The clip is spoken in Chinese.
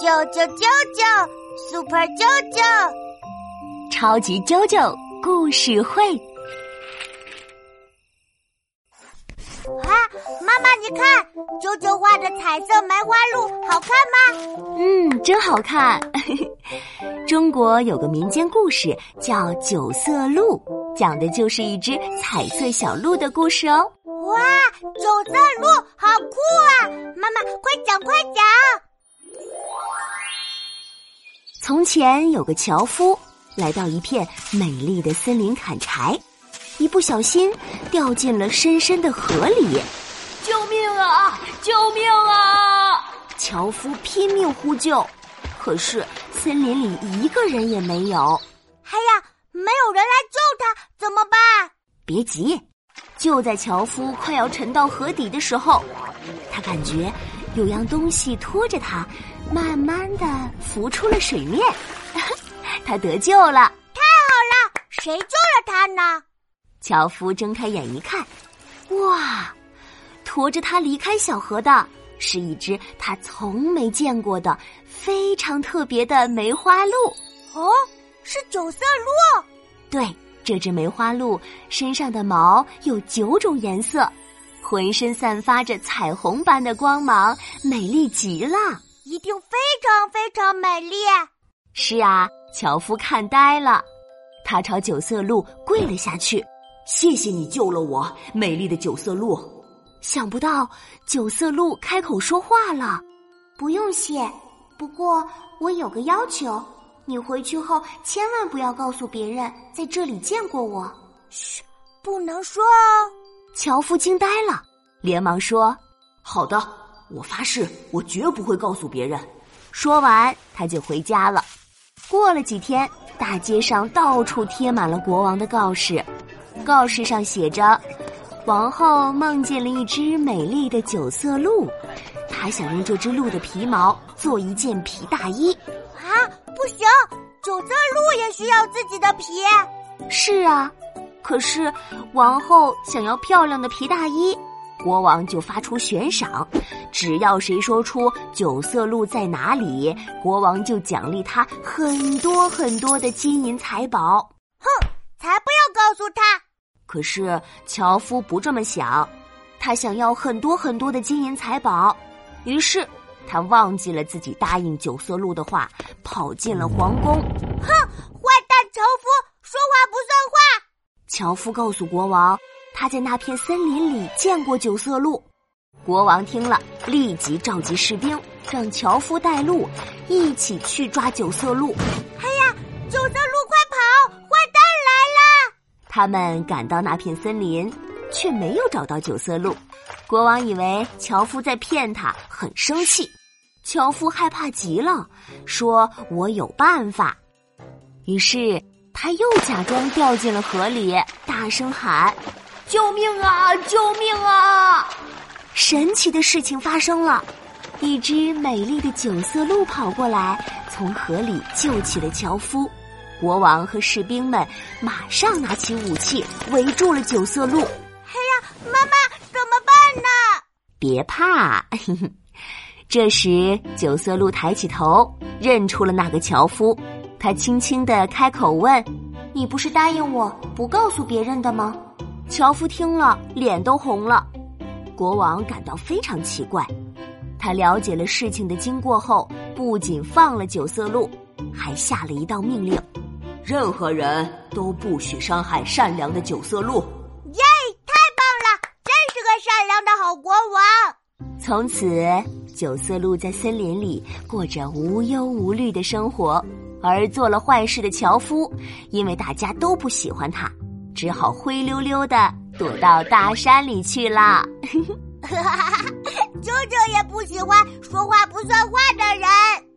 啾啾啾啾，Super 啾啾，超级啾啾故事会。啊，妈妈，你看，啾啾画的彩色梅花鹿好看吗？嗯，真好看。中国有个民间故事叫《九色鹿》，讲的就是一只彩色小鹿的故事哦。哇，九色鹿好酷啊！妈妈，快讲快讲。从前有个樵夫，来到一片美丽的森林砍柴，一不小心掉进了深深的河里。救命啊！救命啊！樵夫拼命呼救，可是森林里一个人也没有。哎呀，没有人来救他，怎么办？别急，就在樵夫快要沉到河底的时候，他感觉。有样东西拖着它，慢慢的浮出了水面，他得救了！太好了，谁救了他呢？樵夫睁开眼一看，哇，驮着他离开小河的是一只他从没见过的非常特别的梅花鹿。哦，是九色鹿。对，这只梅花鹿身上的毛有九种颜色。浑身散发着彩虹般的光芒，美丽极了，一定非常非常美丽。是啊，樵夫看呆了，他朝九色鹿跪了下去：“谢谢你救了我，美丽的九色鹿。”想不到九色鹿开口说话了：“不用谢，不过我有个要求，你回去后千万不要告诉别人在这里见过我。”嘘，不能说哦。樵夫惊呆了，连忙说：“好的，我发誓，我绝不会告诉别人。”说完，他就回家了。过了几天，大街上到处贴满了国王的告示，告示上写着：“王后梦见了一只美丽的九色鹿，她想用这只鹿的皮毛做一件皮大衣。”啊，不行，九色鹿也需要自己的皮。是啊。可是，王后想要漂亮的皮大衣，国王就发出悬赏，只要谁说出九色鹿在哪里，国王就奖励他很多很多的金银财宝。哼，才不要告诉他！可是樵夫不这么想，他想要很多很多的金银财宝，于是他忘记了自己答应九色鹿的话，跑进了皇宫。哼，坏蛋樵夫，说话不算话！樵夫告诉国王，他在那片森林里见过九色鹿。国王听了，立即召集士兵，让樵夫带路，一起去抓九色鹿。哎呀，九色鹿，快跑！坏蛋来了！他们赶到那片森林，却没有找到九色鹿。国王以为樵夫在骗他，很生气。樵夫害怕极了，说：“我有办法。”于是。他又假装掉进了河里，大声喊：“救命啊！救命啊！”神奇的事情发生了，一只美丽的九色鹿跑过来，从河里救起了樵夫。国王和士兵们马上拿起武器，围住了九色鹿。哎呀，妈妈，怎么办呢？别怕，这时九色鹿抬起头，认出了那个樵夫。他轻轻的开口问：“你不是答应我不告诉别人的吗？”樵夫听了，脸都红了。国王感到非常奇怪。他了解了事情的经过后，不仅放了九色鹿，还下了一道命令：任何人都不许伤害善良的九色鹿。耶！太棒了，真是个善良的好国王。从此，九色鹿在森林里过着无忧无虑的生活。而做了坏事的樵夫，因为大家都不喜欢他，只好灰溜溜的躲到大山里去了。舅舅也不喜欢说话不算话的人。